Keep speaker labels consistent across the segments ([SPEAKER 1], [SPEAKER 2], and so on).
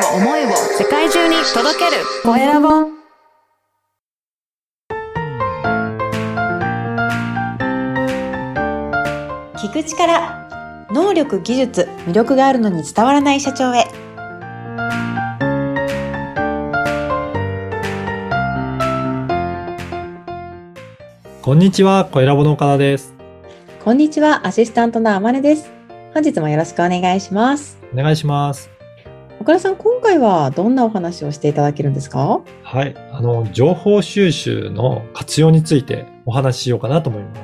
[SPEAKER 1] を思いを世界中に届ける。コエラボ
[SPEAKER 2] 聞く力能力技術魅力があるのに伝わらない社長へ。
[SPEAKER 3] こんにちは、コエラボの岡田です。
[SPEAKER 2] こんにちはアシスタントのあまねです。本日もよろしくお願いします。
[SPEAKER 3] お願いします。
[SPEAKER 2] 岡田さん今回はどんなお話をしていただけるんですか？
[SPEAKER 3] はい。あの、情報収集の活用についてお話ししようかなと思います。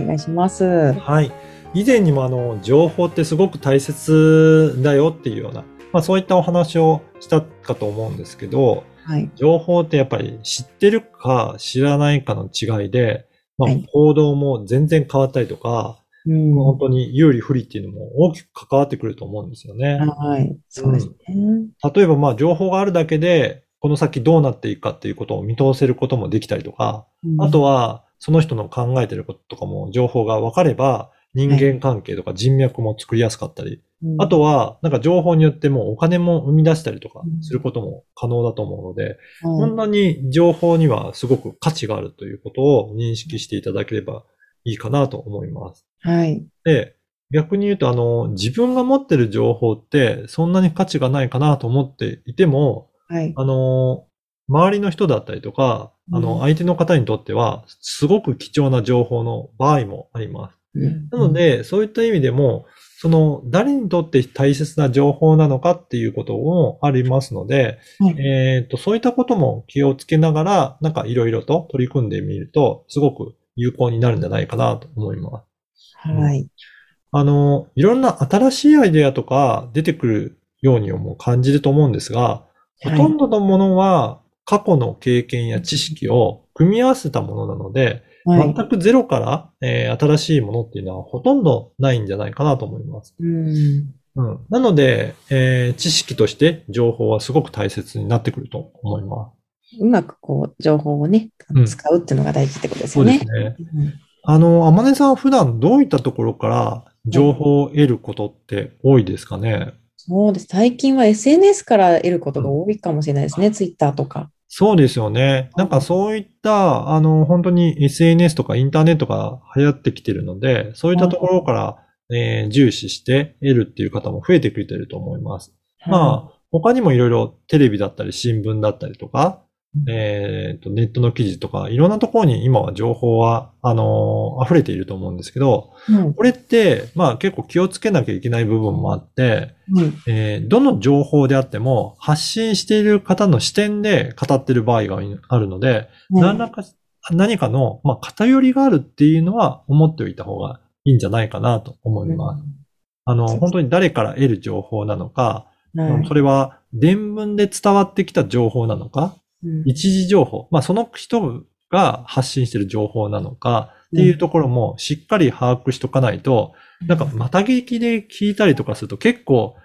[SPEAKER 2] お願いします
[SPEAKER 3] はい。以前にもあの、情報ってすごく大切だよっていうような、まあそういったお話をしたかと思うんですけど、
[SPEAKER 2] はい
[SPEAKER 3] 情報ってやっぱり知ってるか知らないかの違いで、まあ
[SPEAKER 2] はい
[SPEAKER 3] 行動も全然変わったりとか、
[SPEAKER 2] うん。
[SPEAKER 3] 本当に有利不利っていうのも大きく関わってくると思うんですよね。
[SPEAKER 2] はい。そうですね、
[SPEAKER 3] 例えばまあ情報があるだけで、この先どうなっていくかっていうことを見通せることもできたりとか、あとはその人の考えてることとかも情報が分かれば、人間関係とか人脈も作りやすかったり、あと
[SPEAKER 2] は、
[SPEAKER 3] はなんか情報によってもうお金も生み出したりとかすることも可能だと思うので、
[SPEAKER 2] うん
[SPEAKER 3] 本当に情報にはすごく価値があるということを認識していただければいいかなと思います。
[SPEAKER 2] はい。
[SPEAKER 3] で、逆に言うと、あの、自分が持ってる情報ってそんなに価値がないかなと思っていても、
[SPEAKER 2] はい。
[SPEAKER 3] あの、周りの人だったりとか、あ
[SPEAKER 2] うん。
[SPEAKER 3] の、相手の方にとっては、すごく貴重な情報の場合もあります。なので、そういった意味でも、その、誰にとって大切な情報なのかっていうこともありますので、
[SPEAKER 2] はい。
[SPEAKER 3] えっ、と、そういったことも気をつけながら、なんかいろいろと取り組んでみると、すごく有効になるんじゃないかなと思います。
[SPEAKER 2] はい。
[SPEAKER 3] あの、いろんな新しいアイデアとか出てくるようにも感じると思うんですが、ほとんどのものは過去の経験や知識を組み合わせたものなので、
[SPEAKER 2] はい。
[SPEAKER 3] 全くゼロから、えー新しいものっていうのはほとんどないんじゃないかなと思います。
[SPEAKER 2] うん。
[SPEAKER 3] うん、なので、えー知識として情報はすごく大切になってくると思いま
[SPEAKER 2] うまくこう情報をね
[SPEAKER 3] うん
[SPEAKER 2] 使うっていうのが大事ってことですよね
[SPEAKER 3] うです。ね。あの、天音さんは普段どういったところから情報を得ることって多いですかね、
[SPEAKER 2] そうです。最近は SNS から得ることが多いかもしれないですね。ツイッターとか。
[SPEAKER 3] そうですよね。なんかそういった、あの、本当に SNS とかインターネットが流行ってきてるので、そういったところから、えー重視して得るっていう方も増えてくれてると思います。まあ、他にもいろいろテレビだったり新聞だったりとか、えっと、ネットの記事とか、いろんなところに今は情報は、あのー溢れていると思うんですけど、
[SPEAKER 2] うん。
[SPEAKER 3] これって、まあ結構気をつけなきゃいけない部分もあって、
[SPEAKER 2] うん。
[SPEAKER 3] えーどの情報であっても発信している方の視点で語ってる場合があるので、何らか、何かの、まあ、偏りがあるっていうのは思っておいた方がいいんじゃないかなと思います。あの、本当に誰から得る情報なのか、
[SPEAKER 2] はい
[SPEAKER 3] それは伝聞で伝わってきた情報なのか、
[SPEAKER 2] うん
[SPEAKER 3] 一時情報、まあ、その人が発信している情報なのかっていうところもしっかり把握しとかないと、なんか、また聞きで聞いたりとかすると結構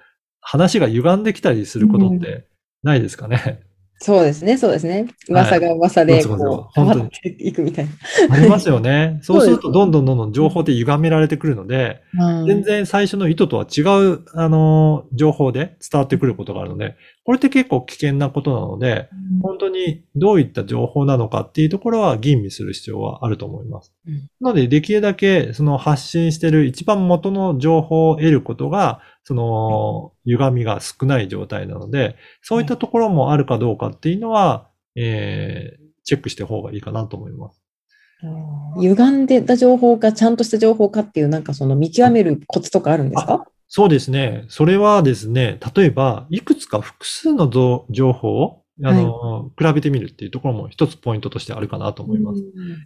[SPEAKER 3] 話が歪んできたりすることってないですかね。
[SPEAKER 2] そうですね、そうですね。噂が噂でこう変
[SPEAKER 3] 本当に
[SPEAKER 2] わっていくみたいな。
[SPEAKER 3] ありますよね。そうするとどんどんどんどん情報って歪められてくるので、
[SPEAKER 2] うん
[SPEAKER 3] 全然最初の意図とは違う、あの、情報で伝わってくることがあるので、これって結構危険なことなので、本当にどういった情報なのかっていうところは吟味する必要はあると思います。
[SPEAKER 2] うん
[SPEAKER 3] なので、できるだけその発信している一番元の情報を得ることが、その歪みが少ない状態なので、そういったところもあるかどうかっていうのは、えー、チェックした方がいいかなと思います。
[SPEAKER 2] 歪んでた情報がちゃんとした情報かっていう、なんかその見極めるコツとかあるんですか？
[SPEAKER 3] そうですね。それはですね、例えば、いくつか複数のぞ情報を、あの、比べてみるっていうところも一つポイントとしてあるかなと思います。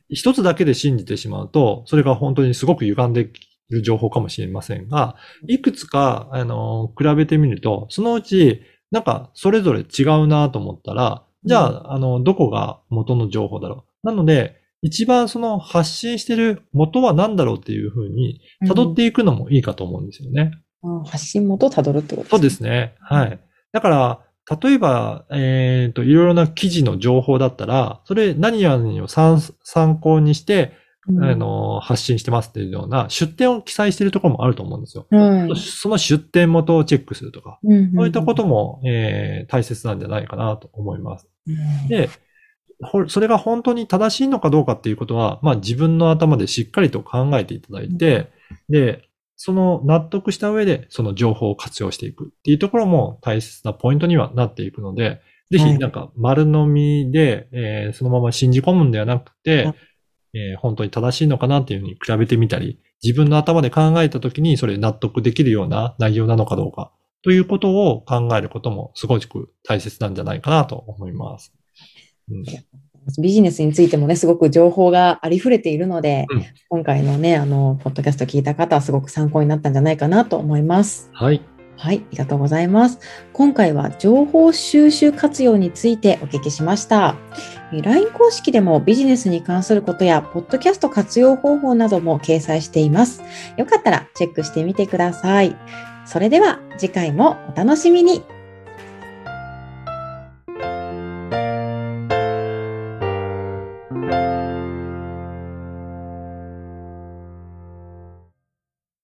[SPEAKER 3] 一つだけで信じてしまうと、それが本当にすごく歪んでいる情報かもしれませんが、いくつか、あの、比べてみると、そのうち、なんか、それぞれ違うなと思ったら、じゃあ、あの、どこが元の情報だろう。なので、一番その発信してる元は何だろうっていうふうに、辿っていくのもいいかと思うんですよね。
[SPEAKER 2] あ発信元をたどるってこと
[SPEAKER 3] そうですね。はい。だから、例えば、えっ、と、いろいろな記事の情報だったら、それ何々を参参考にして、
[SPEAKER 2] うん
[SPEAKER 3] あの、発信してますっていうような出典を記載しているところもあると思うんですよ。
[SPEAKER 2] はい。
[SPEAKER 3] その出典元をチェックするとか、
[SPEAKER 2] うん
[SPEAKER 3] そういったことも、えー大切なんじゃないかなと思います。
[SPEAKER 2] うん。
[SPEAKER 3] で、ほそれが本当に正しいのかどうかっていうことは、まあ自分の頭でしっかりと考えていただいて、で、その納得した上でその情報を活用していくっていうところも大切なポイントにはなっていくので、ぜ
[SPEAKER 2] はい。
[SPEAKER 3] ひなんか丸飲みで、えーそのまま信じ込むんではなくて
[SPEAKER 2] あ、
[SPEAKER 3] えー本当に正しいのかなっていうふうに比べてみたり、自分の頭で考えたときにそれ納得できるような内容なのかどうかということを考えることもすごく大切なんじゃないかなと思います。うん
[SPEAKER 2] ビジネスについてもね、すごく情報がありふれているので、
[SPEAKER 3] うん
[SPEAKER 2] 今回のね、あの、ポッドキャスト聞いた方はすごく参考になったんじゃないかなと思います。
[SPEAKER 3] はい。
[SPEAKER 2] はい、ありがとうございます。今回は情報収集活用についてお聞きしました。LINE 公式でもビジネスに関することや、ポッドキャスト活用方法なども掲載しています。よかったらチェックしてみてください。それでは次回もお楽しみに。